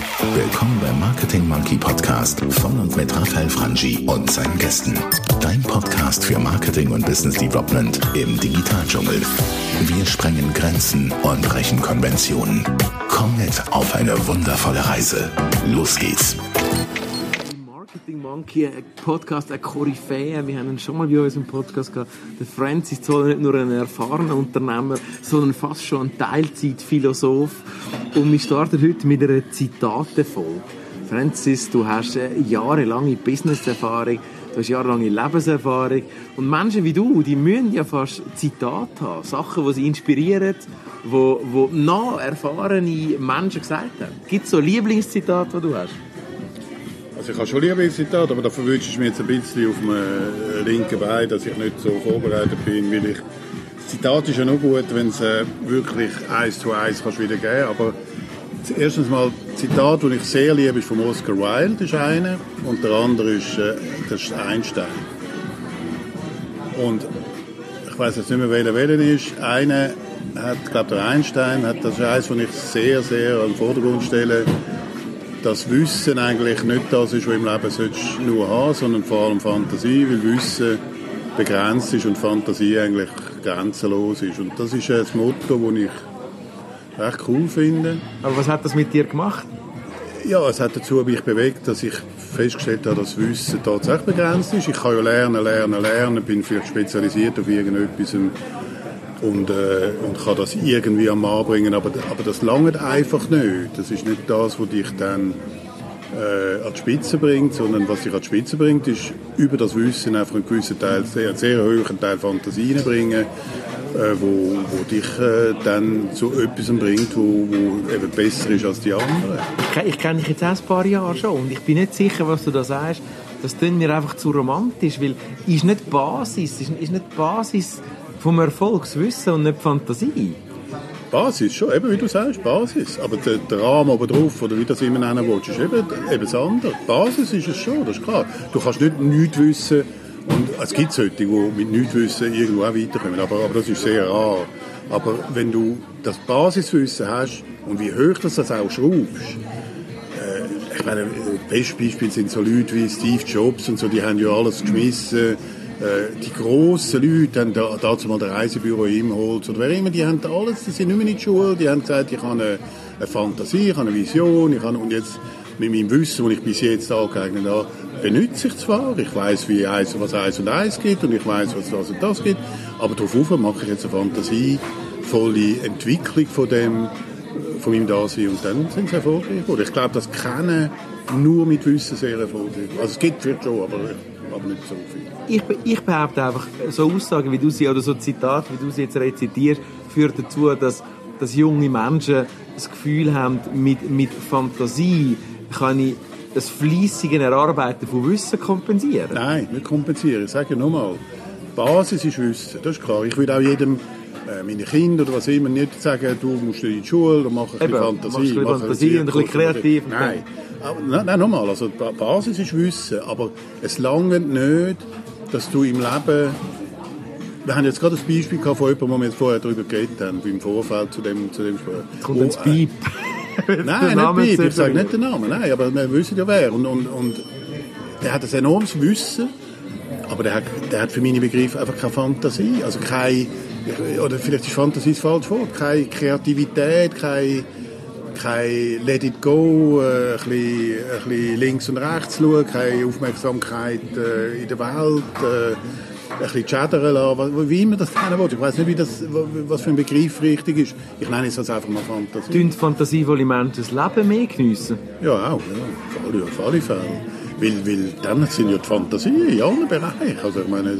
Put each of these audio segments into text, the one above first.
Willkommen beim Marketing Monkey Podcast von und mit Raphael Frangi und seinen Gästen. Dein Podcast für Marketing und Business Development im Digitaldschungel. Wir sprengen Grenzen und brechen Konventionen. Komm mit auf eine wundervolle Reise. Los geht's. Marketing Monkey, Podcast, ein Koryphäe. Wir haben ihn schon mal bei uns im Podcast gehabt. Der Francis Zoller, nicht nur ein erfahrener Unternehmer, sondern fast schon ein Teilzeitphilosoph. Und wir starten heute mit einer Zitatefolge. Francis, du hast jahrelange Businesserfahrung, du hast jahrelange Lebenserfahrung. Und Menschen wie du, die müssen ja fast Zitate haben. Sachen, die sie inspirieren, wo, wo nah erfahrene Menschen gesagt haben. Gibt es so Lieblingszitate, die du hast? Also ich habe schon Zitat, aber da verwünschst du mir jetzt ein bisschen auf dem äh, linken Bein, dass ich nicht so vorbereitet bin, weil ich... Zitat ist ja noch gut, wenn es äh, wirklich eins zu eins kannst wieder geben aber erstens mal, das Zitat, das ich sehr liebe, ist von Oscar Wilde, ist einer, und der andere ist, äh, das ist Einstein. Und ich weiß jetzt nicht mehr, welcher welcher ist. Einer hat, glaube der Einstein, hat, das eines, das ich sehr, sehr an den Vordergrund stelle, dass Wissen eigentlich nicht das ist, was im Leben nur haben, sondern vor allem Fantasie, weil Wissen begrenzt ist und Fantasie eigentlich grenzenlos ist. Und das ist ein Motto, das ich recht cool finde. Aber was hat das mit dir gemacht? Ja, es hat dazu mich bewegt, dass ich festgestellt habe, dass Wissen tatsächlich begrenzt ist. Ich kann ja lernen, lernen, lernen, bin vielleicht spezialisiert auf irgendetwas und, äh, und kann das irgendwie am Mann bringen, aber, aber das langt einfach nicht. Das ist nicht das, was dich dann äh, an die Spitze bringt, sondern was dich an die Spitze bringt, ist über das Wissen einfach einen gewissen Teil, sehr, sehr hohen Teil Fantasie bringen, äh, wo, wo dich äh, dann zu etwas bringt, wo, wo eben besser ist als die anderen. Ich, ich kenne dich jetzt erst ein paar Jahre schon und ich bin nicht sicher, was du da sagst. Das klingt mir einfach zu romantisch, weil ist nicht die Basis, ist, ist nicht die Basis vom Erfolgswissen und nicht Fantasie. Basis, schon, eben wie du sagst, Basis. Aber der, der Rahmen oben drauf, oder wie das immer nennen willst, ist eben, eben das andere. Basis ist es schon, das ist klar. Du kannst nicht nichts wissen, und es gibt solche, die mit nichts wissen irgendwo auch weiterkommen, aber, aber das ist sehr rar. Aber wenn du das Basiswissen hast und wie hoch das, das auch schraubst, äh, ich meine, das beste Beispiel sind so Leute wie Steve Jobs und so, die haben ja alles geschmissen, äh, die grossen Leute haben da, dazu mal das Reisebüro im Holz oder wer immer, die haben alles, die sind nicht mehr in der Schule, die haben gesagt, ich habe eine, eine Fantasie, ich habe eine Vision, ich habe, und jetzt mit meinem Wissen, das ich bis jetzt angeeignet habe, benutze ich zwar, ich weiß, wie eins, was eins und eins gibt und ich weiß, was das und das gibt, aber darauf mache ich jetzt eine fantasievolle Entwicklung von dem, von meinem Dasein und dann sind sie erfolgreich geworden. Ich glaube, das Kennen nur mit Wissen sehr erfolgreich. Also es gibt vielleicht schon, aber, aber nicht so viel ich, ich behaupte einfach, so Aussagen wie du sie, oder so Zitate, wie du sie jetzt rezitierst, führt dazu, dass, dass junge Menschen das Gefühl haben, mit, mit Fantasie kann ich das fließige Erarbeiten von Wissen kompensieren. Nein, nicht kompensieren. Ich sage nochmal, Basis ist Wissen, das ist klar. Ich will auch jedem äh, meine Kinder oder was immer nicht sagen, du musst in die Schule, mach ein Eben, bisschen Fantasie. Mach ein Fantasie und ein bisschen kreativ. Nein, aber, nein, nein nochmal, also die Basis ist Wissen, aber es langt nicht, dass du im Leben wir haben jetzt gerade ein Beispiel gehabt von jemandem, wo wir jetzt vorher darüber geredet haben, im Vorfeld zu dem, zu dem Spiel. Kommt wo, jetzt Piep? nein, nicht Piep, ich sage nicht den Namen, nein, aber wir wissen ja wer. Und, und, und der hat ein enormes Wissen, aber der hat, der hat für meine Begriffe einfach keine Fantasie, also keine, oder vielleicht ist Fantasie das falsche Wort, keine Kreativität, keine kein Let it go, äh, ein, bisschen, ein bisschen links und rechts schauen, keine Aufmerksamkeit äh, in der Welt, äh, ein bisschen chattern lassen, wie immer das nennen will. Ich weiß nicht, wie das, was für ein Begriff richtig ist. Ich nenne es also einfach mal Fantasie. Tun fantasievolle Menschen das Leben mehr geniessen? Ja, auch. Ja. Auf alle Fälle. Weil, weil dann sind ja die Fantasien in allen Bereichen. Also ich meine,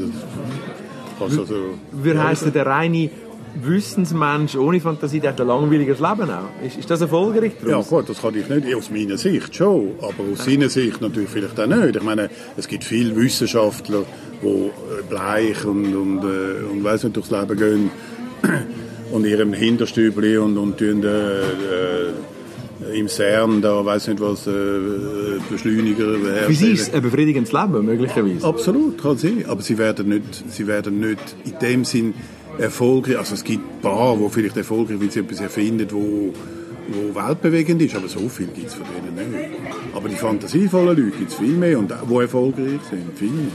das, also, wie heisst der reine Wissensmensch ohne Fantasie, der hat ein langweiliges Leben auch. Ist, ist das erfolgreich daraus? Ja gut, das kann ich nicht, aus meiner Sicht schon, aber aus seiner Sicht natürlich vielleicht auch nicht. Ich meine, es gibt viele Wissenschaftler, die äh, bleich und, und, äh, und weiss nicht, durchs Leben gehen und ihrem Hinterstübli und, und tun, äh, äh, im CERN, da weiß nicht was, äh, Beschleuniger herstellen. Für sie ist ein befriedigendes Leben, möglicherweise. Absolut, kann sie. Aber sie werden nicht, sie werden nicht in dem Sinn erfolgreich, also es gibt ein paar, die vielleicht erfolgreich, weil sie etwas erfinden, wo, wo weltbewegend ist, aber so viel gibt es von denen nicht. Aber die fantasievollen Leute gibt es viel mehr und die erfolgreich sind, viel mehr.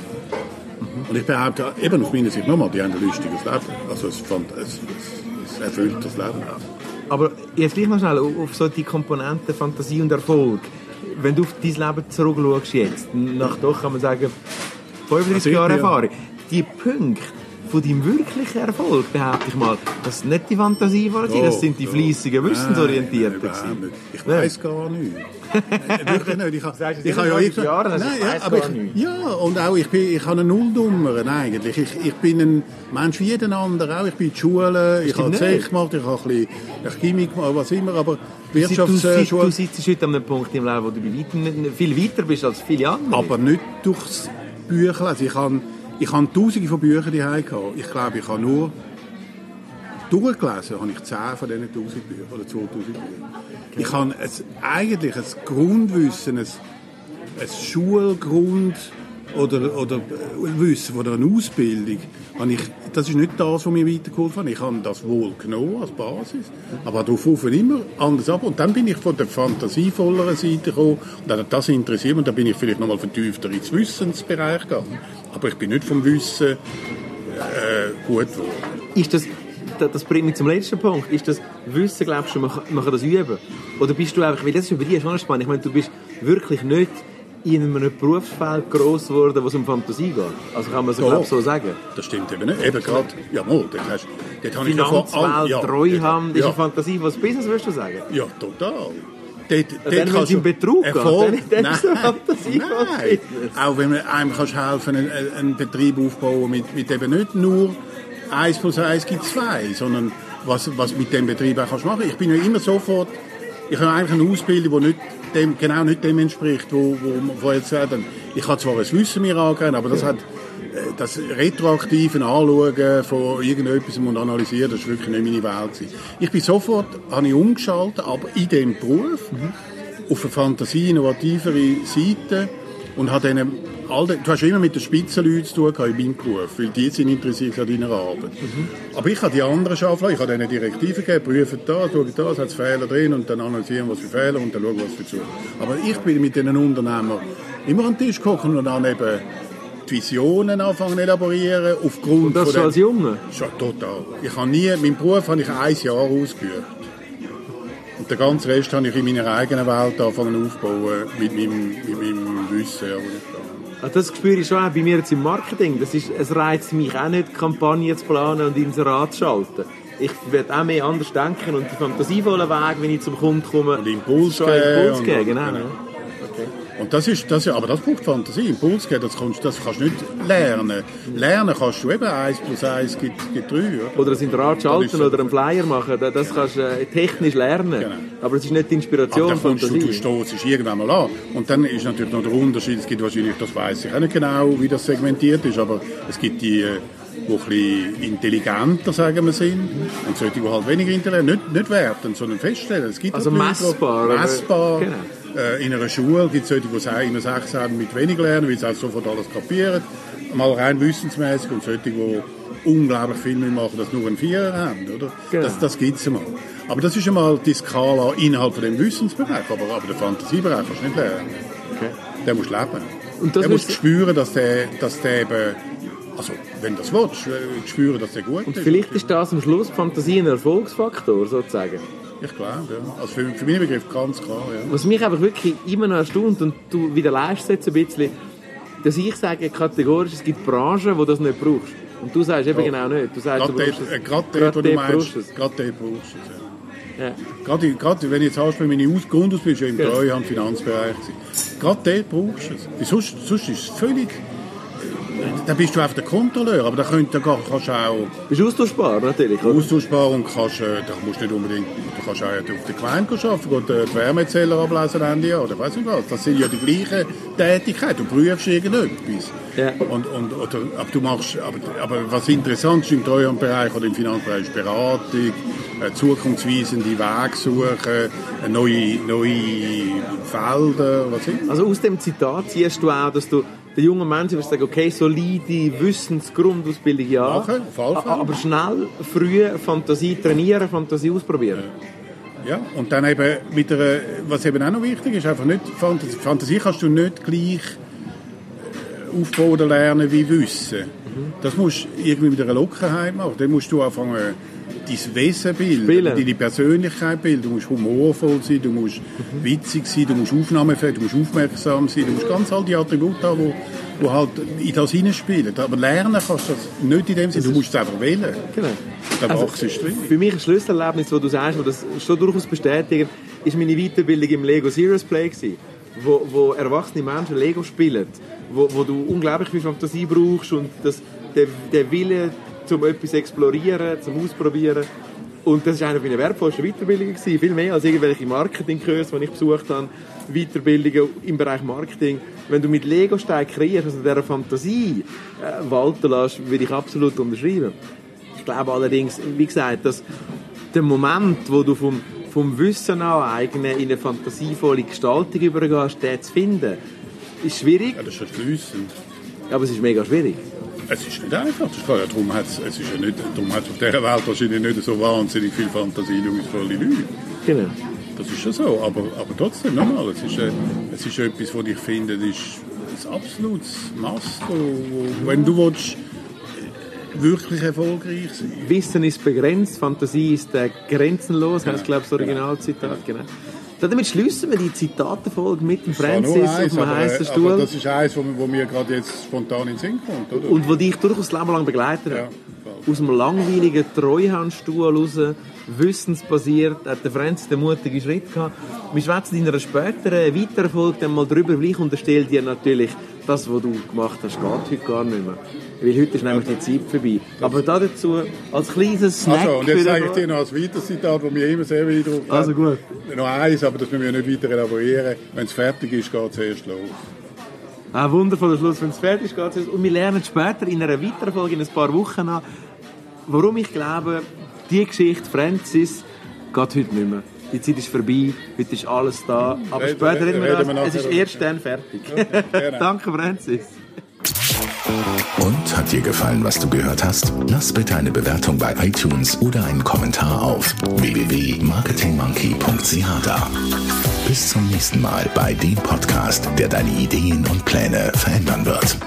Und ich behaupte, eben aus meiner Sicht nochmal, die haben ein lustiges Leben. Also es, fand, es, es, es erfüllt das Leben. Aber jetzt gleich noch schnell auf so die Komponenten Fantasie und Erfolg. Wenn du auf dein Leben zurückschaust jetzt, nach doch kann man sagen, 35 Also Jahre Erfahrung, die Punkte von deinem wirklichen Erfolg, behaupte ich mal, das sind nicht die Fantasie, die das sind die fleissigen, wissensorientierten. Nein. Ich weiß gar nicht. Äh, Wirklich nicht. Ich, ha- ich habe ja 35 irgendwann- Jahre, also Nein, ja, aber ich, ja, und auch ich, bin, ich habe einen Nulldummeren eigentlich. Ich, ich bin ein Mensch wie jeden anderen auch. Ich bin in der Schule, ich habe. Zech gemacht, ich habe ein bisschen ich Chemie gemacht, was immer, aber Du, du, Wirtschaftsschule... du sitzt heute an einem Punkt im Leben, wo du viel weiter bist als viele andere. Aber nicht durchs Büchlesen. Ich habe, ich habe tausende von Büchern die gehabt. Ich glaube, ich habe nur durchgelesen, habe ich 10 von diesen 1000 Büchern oder 2000 Büchern. Ich habe ein, eigentlich ein Grundwissen, ein, ein Schulgrund oder, oder Wissen oder eine Ausbildung. Habe ich, das ist nicht das, was mir weitergeholfen hat. Ich habe das wohl genommen als Basis, aber darauf immer anders ab. Und dann bin ich von der fantasievolleren Seite gekommen und dann hat das interessiert und dann bin ich vielleicht nochmal vertiefter ins Wissensbereich gegangen. Aber ich bin nicht vom Wissen äh, gut geworden. Ist das, da- das bringt mich zum letzten Punkt. Ist das Wissen, glaubst du, man man kann das üben? Oder bist du einfach, weil das ist über dich schon spannend. Ich meine, du bist wirklich nicht in einem Berufsfeld gross geworden, wo es um Fantasie geht. Also kann man es, ich, so sagen. Das stimmt eben nicht. Eben gerade, jawohl, dort, hast, dort habe ich ja vor Finanzwelt, allem- ja, ist eine Fantasie, was Business würdest du sagen? Ja, total. Dort, dann, wenn es um Betrug geht, dann- dann ist es Fantasie Nein. Auch wenn man einem kannst helfen einen, einen Betrieb aufbauen mit, mit eben nicht nur 1 plus 1 gibt 2, sondern was, was mit dem Betrieb auch kannst machen. Ich bin ja immer sofort, ich habe eigentlich eine Ausbildung, die nicht dem, genau nicht dem entspricht, wo, wo, wo jetzt sagen. Ich habe zwar ein Wissen mir angegeben, aber das hat äh, das retroaktive Anschauen von irgendetwas und analysieren, das war wirklich nicht meine Welt. gewesen. Ich bin sofort, habe ich umgeschaltet, aber in diesem Beruf, auf eine fantasie innovativere Seite und habe denen all die, du hast immer mit den Spitzenleuten zu tun gehabt in meinem Beruf, weil die sind interessiert an deiner Arbeit. Aber ich habe die anderen arbeiten ich habe denen Direktiven gegeben, prüfen da, schauen da, es hat Fehler drin und dann analysieren, was für Fehler und dann schauen, was für zu. Aber ich bin mit diesen Unternehmern immer an den Tisch gekommen und dann eben die Visionen anfangen zu elaborieren aufgrund Und das schon als Junge? Schon total. Ich habe nie, meinen Beruf habe ich ein Jahr ausgeübt. Und den ganzen Rest habe ich in meiner eigenen Welt angefangen aufzubauen, mit meinem, mit meinem Wissen. Ja, das spüre ich schon auch bei mir jetzt im Marketing. Das ist, es reizt mich auch nicht, Kampagnen zu planen und Inserat zu schalten. Ich werde auch mehr anders denken und die fantasievollen Weg, wenn ich zum Kunden komme, Und Impuls schon Impuls geben. Genau. genau. ja. Und das ist, das, aber das braucht Fantasie. Impuls geben, das kannst, das kannst du nicht lernen. Lernen kannst du eben 1 plus 1 gibt, gibt 3. Oder? Oder ein Inserat schalten Das ist so. oder einen Flyer machen, das- kannst du äh, technisch lernen. Genau. Aber es ist nicht die Aber Inspiration, dann kommst du, du Fantasie. stoßt irgendwann mal an. Und dann ist natürlich noch der Unterschied, es gibt wahrscheinlich, das weiß ich auch nicht genau, wie das segmentiert ist, aber es gibt die, äh, die ein bisschen intelligenter, sagen wir, sind. Und solche, die halt weniger intelligent, nicht, nicht werten, sondern feststellen. Es gibt Also Leute, messbar, oder? Messbar. Genau. Äh, in einer Schule gibt es solche, die sagen, immer sechs haben mit wenig lernen, weil sie auch sofort alles kapieren. Mal rein wissensmäßig und solche, die unglaublich viel mehr machen, dass nur ein Vierer haben, oder? Genau. Das, das gibt es einmal. Aber das ist einmal die Skala innerhalb von dem Wissensbereich, aber, aber den Fantasiebereich kannst du nicht lernen. Okay. Der muss leben. Und der muss spüren, dass der, dass der eben, also wenn das willst, äh, spüren, dass der gut Und ist. vielleicht ist das am Schluss Fantasie ein Erfolgsfaktor, sozusagen. Ich glaube, ja. Also für, für meinen Begriff ganz klar, ja. Was mich einfach wirklich immer noch erstaunt und du widerlegst es jetzt ein bisschen, dass ich sage kategorisch, es gibt Branchen, wo du das nicht brauchst. Und du sagst eben Ja. genau nicht. Du sagst, Gerade du dort, brauchst äh, es. gerade dort, wo du meinst, es. gerade dort brauchst du es, ja. Ja. Gerade, gerade wenn ich jetzt anspreche, meine Aus Grundausbildung ja im. Treuhand Finanzbereich. gewesen. Gerade dort brauchst du es. Sonst, sonst ist es völlig... Da bist du einfach der Kontrolleur, aber da, könnt, da kannst du auch Bist austauschbar, natürlich. Oder? austauschbar und kannst, äh, da musst du nicht unbedingt, du kannst auch auf der Gemeinde arbeiten, gehen, äh, die Wärmezähler ablesen Ende Jahr, oder weiss nicht was. Das sind ja die gleichen Tätigkeiten. Du prüfst irgendetwas. Ja. Und, und, oder, aber du machst, aber, aber was interessant ist im Treuhandbereich oder im Finanzbereich ist Beratung, äh, zukunftsweisende Wege suchen, äh, neue, neue Felder, was immer. Also aus dem Zitat siehst du auch, dass du den jungen Menschen wirst sagen, okay, solide Wissensgrundausbildung ja, Fälle. aber schnell, früh Fantasie trainieren, Fantasie ausprobieren. Ja, und dann eben mit einer, was eben auch noch wichtig ist, einfach nicht, Fantasie, Fantasie kannst du nicht gleich äh, aufbauen oder lernen wie Wissen. Das musst du irgendwie mit einer Lockerheit machen. Dann musst du anfangen, dein Wesen bilden, Spielen. deine Persönlichkeit bilden. Du musst humorvoll sein, du musst witzig sein, du musst aufnahmefähig, du musst aufmerksam sein, du musst ganz all die Attribute haben, die wo halt in das hineinspielen. Aber lernen kannst du das nicht in dem Sinne, du musst es einfach wählen. Genau. Da Also, wachst du drin. Für mich ein Schlüsselerlebnis, wo du sagst, wo das schon durchaus bestätigt, ist meine Weiterbildung im Lego Serious Play gewesen, wo, wo erwachsene Menschen Lego spielen, wo, wo du unglaublich viel Fantasie brauchst und das, der, der Wille zum etwas explorieren, zum Ausprobieren. Und das war eine meiner wertvollsten Weiterbildungen gewesen, viel mehr als irgendwelche Marketingkurse, die ich besucht habe, Weiterbildungen im Bereich Marketing. Wenn du mit Lego-Steinen kreierst, also dieser Fantasie äh, walten lässt, würde ich absolut unterschreiben. Ich glaube allerdings, wie gesagt, dass der Moment, wo du vom, vom Wissen aneignen in eine fantasievolle Gestaltung übergehst, den zu finden, ist schwierig, Ja, das ist schon fließend. aber es ist mega schwierig. Es ist nicht einfach, das ist klar. Ja, darum hat es, es ist ja nicht, darum hat's auf dieser Welt wahrscheinlich nicht so wahnsinnig viel fantasievolle Leute. Genau. Das ist schon so, aber, aber trotzdem, nochmal, es ist, äh, es ist etwas, was ich finde, ist ein absolutes Mast, wenn du willst, äh, wirklich erfolgreich sein Wissen ist begrenzt, Fantasie ist äh, grenzenlos, heißt glaube ich das Originalzitat. Genau. Damit schließen wir die Zitatenfolge mit dem Das Francis auf eins, dem aber, heißen äh, Stuhl aber das ist eins, wo, wo mir gerade jetzt spontan in den Sinn kommt, oder? und wo dich durchaus das Leben lang begleitet hat. Ja. Aus dem langweiligen Treuhandstuhl raus, wissensbasiert, hat der Francis den mutigen Schritt gehabt. Wir schwätzen in einer späteren, weiteren Folge dann mal drüber, weil ich unterstelle dir natürlich, das, was du gemacht hast, geht heute gar nicht mehr. Weil heute ist nämlich die Zeit vorbei. Aber da dazu, als kleines Snack Also, und jetzt sage ich dir noch ein weiteres Zitat, das mich immer sehr beeindruckt hat. Also gut. Noch eins, aber das müssen wir nicht weiter elaborieren. Wenn es fertig ist, geht es erst los. Ein wundervoller Schluss, wenn es fertig ist. geht's los. Und wir lernen später in einer weiteren Folge, in ein paar Wochen an, warum ich glaube, die Geschichte Francis geht heute nicht mehr. Die Zeit ist vorbei, heute ist alles da. Aber Reden- später reden wir reden wir das. Es ist erst dann fertig. genau. Danke, Francis. Und hat dir gefallen, was du gehört hast? Lass bitte eine Bewertung bei iTunes oder einen Kommentar auf www.marketingmonkey.ch da. Bis zum nächsten Mal bei dem Podcast, der deine Ideen und Pläne verändern wird.